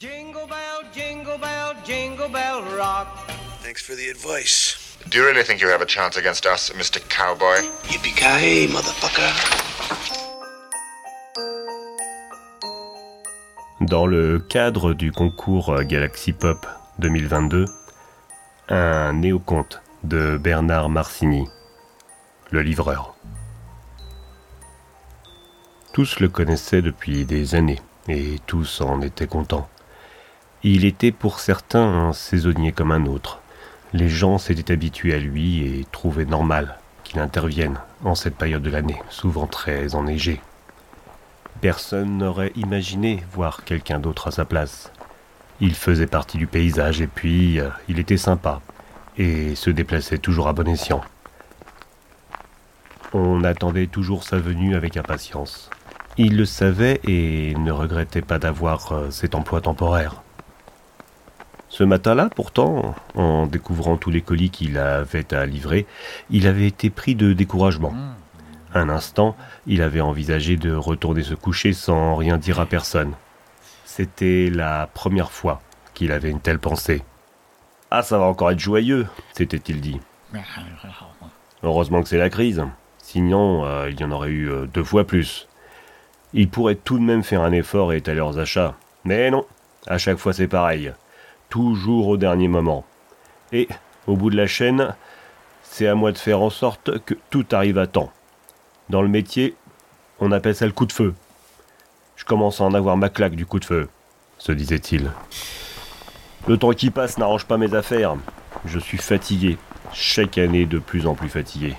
Jingle bell, jingle bell, jingle bell rock. Thanks for the advice. Do you really think you have a chance against us, Mr. Cowboy? Yippee-ki-yay, motherfucker. Dans le cadre du concours Galaxy Pop 2022, un néoconte de Bernard Marcini, le livreur. Tous le connaissaient depuis des années et tous en étaient contents. Il était pour certains un saisonnier comme un autre. Les gens s'étaient habitués à lui et trouvaient normal qu'il intervienne en cette période de l'année, souvent très enneigée. Personne n'aurait imaginé voir quelqu'un d'autre à sa place. Il faisait partie du paysage et puis euh, il était sympa et se déplaçait toujours à bon escient. On attendait toujours sa venue avec impatience. Il le savait et ne regrettait pas d'avoir euh, cet emploi temporaire. Ce matin-là, pourtant, en découvrant tous les colis qu'il avait à livrer, il avait été pris de découragement. Un instant, il avait envisagé de retourner se coucher sans rien dire à personne. C'était la première fois qu'il avait une telle pensée. Ah, ça va encore être joyeux, s'était-il dit. Heureusement que c'est la crise. Sinon, euh, il y en aurait eu euh, deux fois plus. Il pourrait tout de même faire un effort et étaler leurs achats. Mais non, à chaque fois c'est pareil. Toujours au dernier moment. Et, au bout de la chaîne, c'est à moi de faire en sorte que tout arrive à temps. Dans le métier, on appelle ça le coup de feu. Je commence à en avoir ma claque du coup de feu, se disait-il. Le temps qui passe n'arrange pas mes affaires. Je suis fatigué, chaque année de plus en plus fatigué.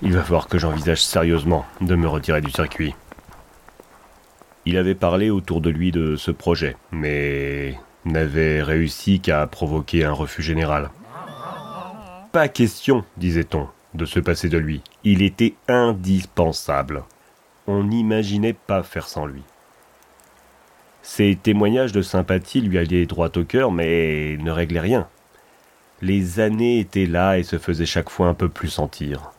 Il va falloir que j'envisage sérieusement de me retirer du circuit. Il avait parlé autour de lui de ce projet, mais n'avait réussi qu'à provoquer un refus général. Pas question, disait-on, de se passer de lui. Il était indispensable. On n'imaginait pas faire sans lui. Ses témoignages de sympathie lui allaient droit au cœur, mais ne réglaient rien. Les années étaient là et se faisaient chaque fois un peu plus sentir.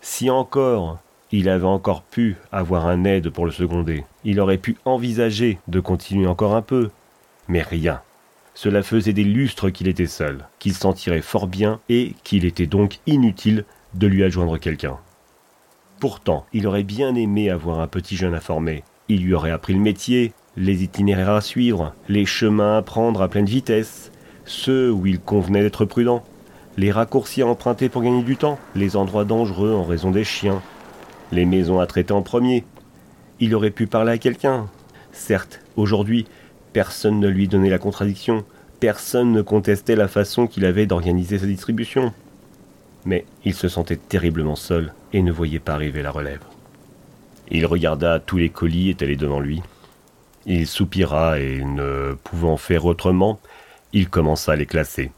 Si encore il avait encore pu avoir un aide pour le seconder, il aurait pu envisager de continuer encore un peu, mais rien. Cela faisait des lustres qu'il était seul, qu'il s'en tirait fort bien et qu'il était donc inutile de lui adjoindre quelqu'un. Pourtant, il aurait bien aimé avoir un petit jeune à former. Il lui aurait appris le métier, les itinéraires à suivre, les chemins à prendre à pleine vitesse, ceux où il convenait d'être prudent, les raccourcis à emprunter pour gagner du temps, les endroits dangereux en raison des chiens, les maisons à traiter en premier. Il aurait pu parler à quelqu'un. Certes, aujourd'hui, personne ne lui donnait la contradiction, personne ne contestait la façon qu'il avait d'organiser sa distribution. Mais il se sentait terriblement seul et ne voyait pas arriver la relève. Il regarda tous les colis étalés devant lui. Il soupira et, ne pouvant faire autrement, il commença à les classer,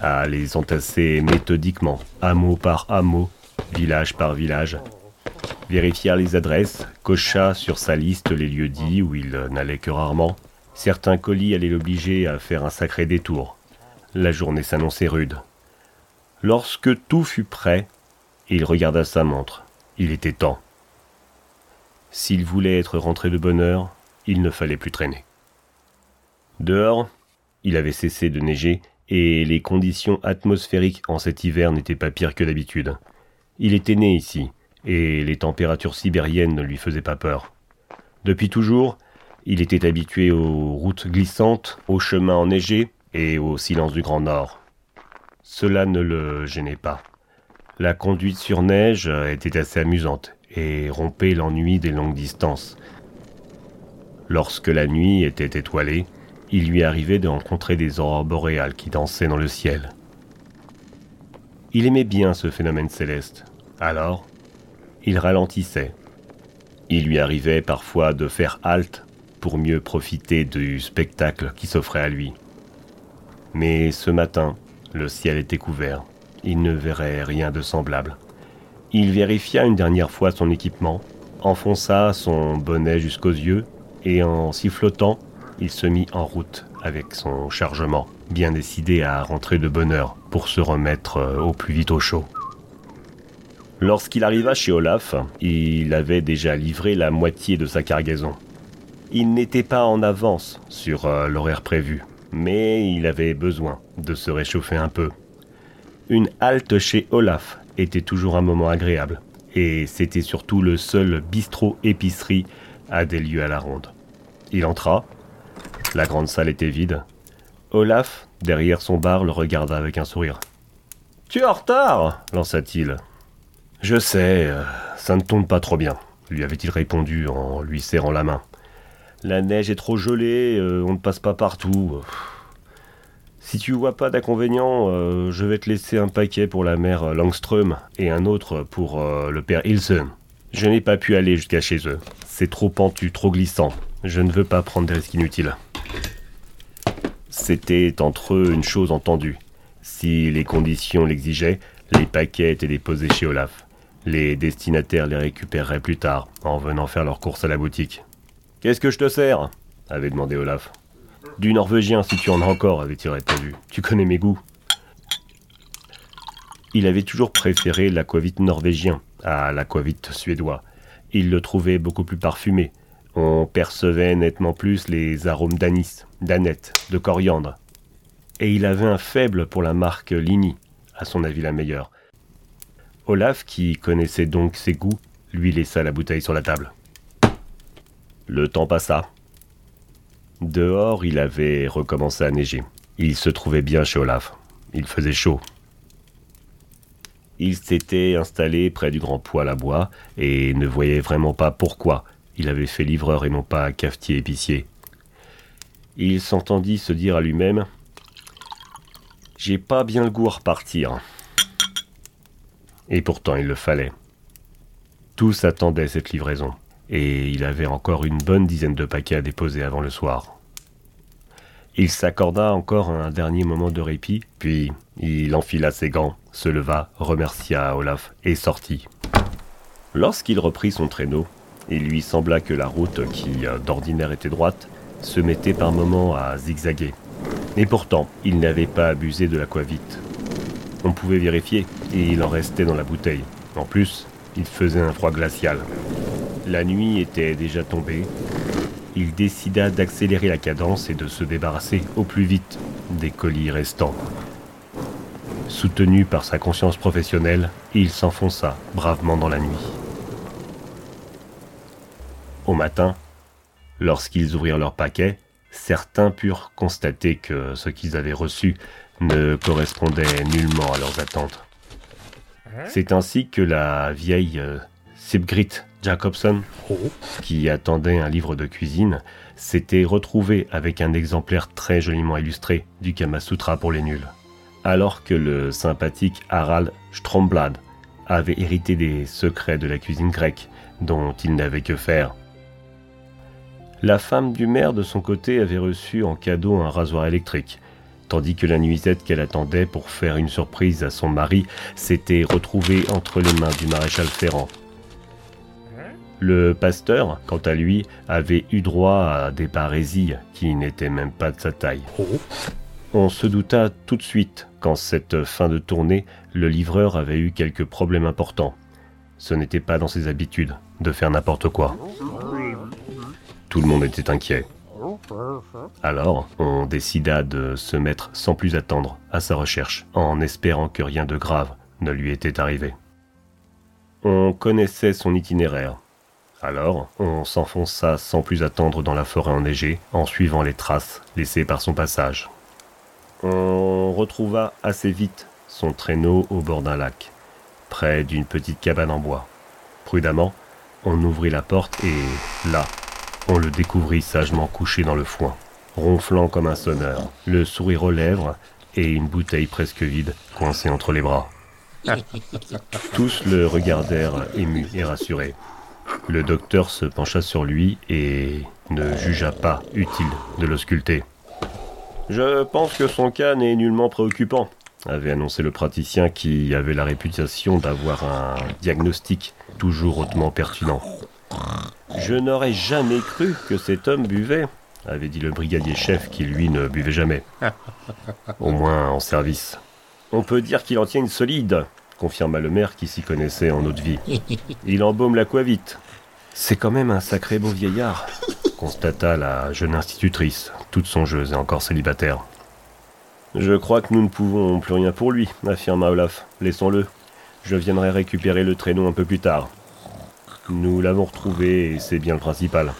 à les entasser méthodiquement, hameau par hameau, village par village, vérifia les adresses, cocha sur sa liste les lieux dits où il n'allait que rarement. Certains colis allaient l'obliger à faire un sacré détour. La journée s'annonçait rude. Lorsque tout fut prêt, il regarda sa montre. Il était temps. S'il voulait être rentré de bonne heure, il ne fallait plus traîner. Dehors, il avait cessé de neiger et les conditions atmosphériques en cet hiver n'étaient pas pires que d'habitude. Il était né ici, et les températures sibériennes ne lui faisaient pas peur. Depuis toujours, il était habitué aux routes glissantes, aux chemins enneigés et au silence du Grand Nord. Cela ne le gênait pas. La conduite sur neige était assez amusante et rompait l'ennui des longues distances. Lorsque la nuit était étoilée, il lui arrivait de rencontrer des aurores boréales qui dansaient dans le ciel. Il aimait bien ce phénomène céleste. Alors, il ralentissait. Il lui arrivait parfois de faire halte pour mieux profiter du spectacle qui s'offrait à lui. Mais ce matin, le ciel était couvert. Il ne verrait rien de semblable. Il vérifia une dernière fois son équipement, enfonça son bonnet jusqu'aux yeux, et en sifflotant, il se mit en route avec son chargement, bien décidé à rentrer de bonne heure pour se remettre euh, au plus vite au chaud. Lorsqu'il arriva chez Olaf, il avait déjà livré la moitié de sa cargaison. Il n'était pas en avance sur euh, l'horaire prévu, mais il avait besoin de se réchauffer un peu. Une halte chez Olaf était toujours un moment agréable, et c'était surtout le seul bistrot-épicerie à des lieux à la ronde. Il entra, la grande salle était vide. Olaf, derrière son bar, le regarda avec un sourire. Tu es en retard lança-t-il. Je sais, euh, ça ne tombe pas trop bien, lui avait-il répondu en lui serrant la main. La neige est trop gelée, euh, on ne passe pas partout. Si tu vois pas d'inconvénient, euh, je vais te laisser un paquet pour la mère Langström et un autre pour euh, le père Ilsen. Je n'ai pas pu aller jusqu'à chez eux. C'est trop pentu, trop glissant. Je ne veux pas prendre des risques inutiles. C'était entre eux une chose entendue. Si les conditions l'exigeaient, les paquets étaient déposés chez Olaf. Les destinataires les récupéreraient plus tard, en venant faire leurs courses à la boutique. Qu'est-ce que je te sers avait demandé Olaf. Du norvégien, si tu en as encore, avait-il répondu. Tu connais mes goûts. Il avait toujours préféré l'aquavite norvégien à l'aquavite suédois. Il le trouvait beaucoup plus parfumé. On percevait nettement plus les arômes d'anis, d'aneth, de coriandre. Et il avait un faible pour la marque Lini, à son avis la meilleure. Olaf, qui connaissait donc ses goûts, lui laissa la bouteille sur la table. Le temps passa. Dehors, il avait recommencé à neiger. Il se trouvait bien chez Olaf. Il faisait chaud. Il s'était installé près du grand poêle à bois et ne voyait vraiment pas pourquoi il avait fait livreur et non pas cafetier épicier. Il s'entendit se dire à lui-même J'ai pas bien le goût à repartir. Et pourtant il le fallait. Tous attendaient cette livraison, et il avait encore une bonne dizaine de paquets à déposer avant le soir. Il s'accorda encore un dernier moment de répit, puis il enfila ses gants, se leva, remercia Olaf et sortit. Lorsqu'il reprit son traîneau, il lui sembla que la route, qui euh, d'ordinaire était droite, se mettait par moments à zigzaguer. Et pourtant, il n'avait pas abusé de l'aquavite. On pouvait vérifier, et il en restait dans la bouteille. En plus, il faisait un froid glacial. La nuit était déjà tombée. Il décida d'accélérer la cadence et de se débarrasser au plus vite des colis restants. Soutenu par sa conscience professionnelle, il s'enfonça bravement dans la nuit. Au matin, lorsqu'ils ouvrirent leur paquet, certains purent constater que ce qu'ils avaient reçu ne correspondait nullement à leurs attentes. C'est ainsi que la vieille euh, Sibgrit Jacobson, qui attendait un livre de cuisine, s'était retrouvée avec un exemplaire très joliment illustré du Kama Sutra pour les nuls, alors que le sympathique Harald Stromblad avait hérité des secrets de la cuisine grecque dont il n'avait que faire. La femme du maire, de son côté, avait reçu en cadeau un rasoir électrique, tandis que la nuisette qu'elle attendait pour faire une surprise à son mari s'était retrouvée entre les mains du maréchal Ferrand. Le pasteur, quant à lui, avait eu droit à des parésies qui n'étaient même pas de sa taille. On se douta tout de suite qu'en cette fin de tournée, le livreur avait eu quelques problèmes importants. Ce n'était pas dans ses habitudes de faire n'importe quoi. Tout le monde était inquiet. Alors, on décida de se mettre sans plus attendre à sa recherche, en espérant que rien de grave ne lui était arrivé. On connaissait son itinéraire. Alors, on s'enfonça sans plus attendre dans la forêt enneigée, en suivant les traces laissées par son passage. On retrouva assez vite son traîneau au bord d'un lac, près d'une petite cabane en bois. Prudemment, on ouvrit la porte et, là, on le découvrit sagement couché dans le foin, ronflant comme un sonneur, le sourire aux lèvres et une bouteille presque vide coincée entre les bras. Tous le regardèrent émus et rassurés. Le docteur se pencha sur lui et ne jugea pas utile de l'ausculter. Je pense que son cas n'est nullement préoccupant, avait annoncé le praticien qui avait la réputation d'avoir un diagnostic toujours hautement pertinent. Je n'aurais jamais cru que cet homme buvait, avait dit le brigadier chef qui lui ne buvait jamais. Au moins en service. On peut dire qu'il en tient une solide, confirma le maire qui s'y connaissait en eau de vie. Il embaume l'aquavite. C'est quand même un sacré beau vieillard. constata la jeune institutrice, toute songeuse et encore célibataire. Je crois que nous ne pouvons plus rien pour lui, affirma Olaf. Laissons-le. Je viendrai récupérer le traîneau un peu plus tard. Nous l'avons retrouvé et c'est bien le principal.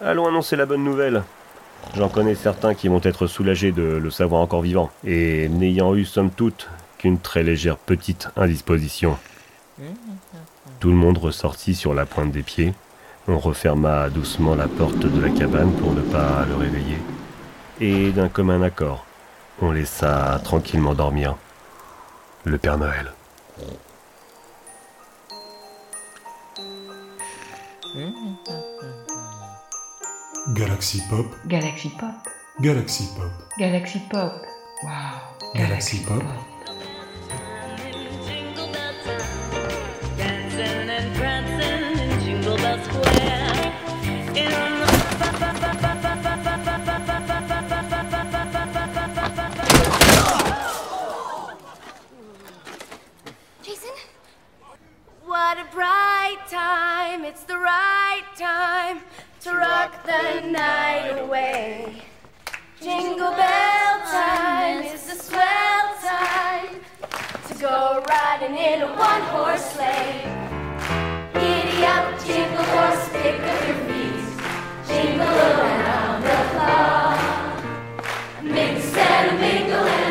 Allons annoncer la bonne nouvelle. J'en connais certains qui vont être soulagés de le savoir encore vivant, et n'ayant eu somme toute qu'une très légère petite indisposition. Tout le monde ressortit sur la pointe des pieds. On referma doucement la porte de la cabane pour ne pas le réveiller. Et d'un commun accord, on laissa tranquillement dormir le Père Noël. Galaxy Pop, Galaxy Pop. Galaxy Pop, Galaxy Pop. Wow. Galaxy Pop. Jason? What a bright time, it's the right time to rock the night away. Jingle bell time, it's the swell time to go riding in a one horse sleigh. Giddy up, jingle horse, pick up your mingle around the clock. Mix and mingle and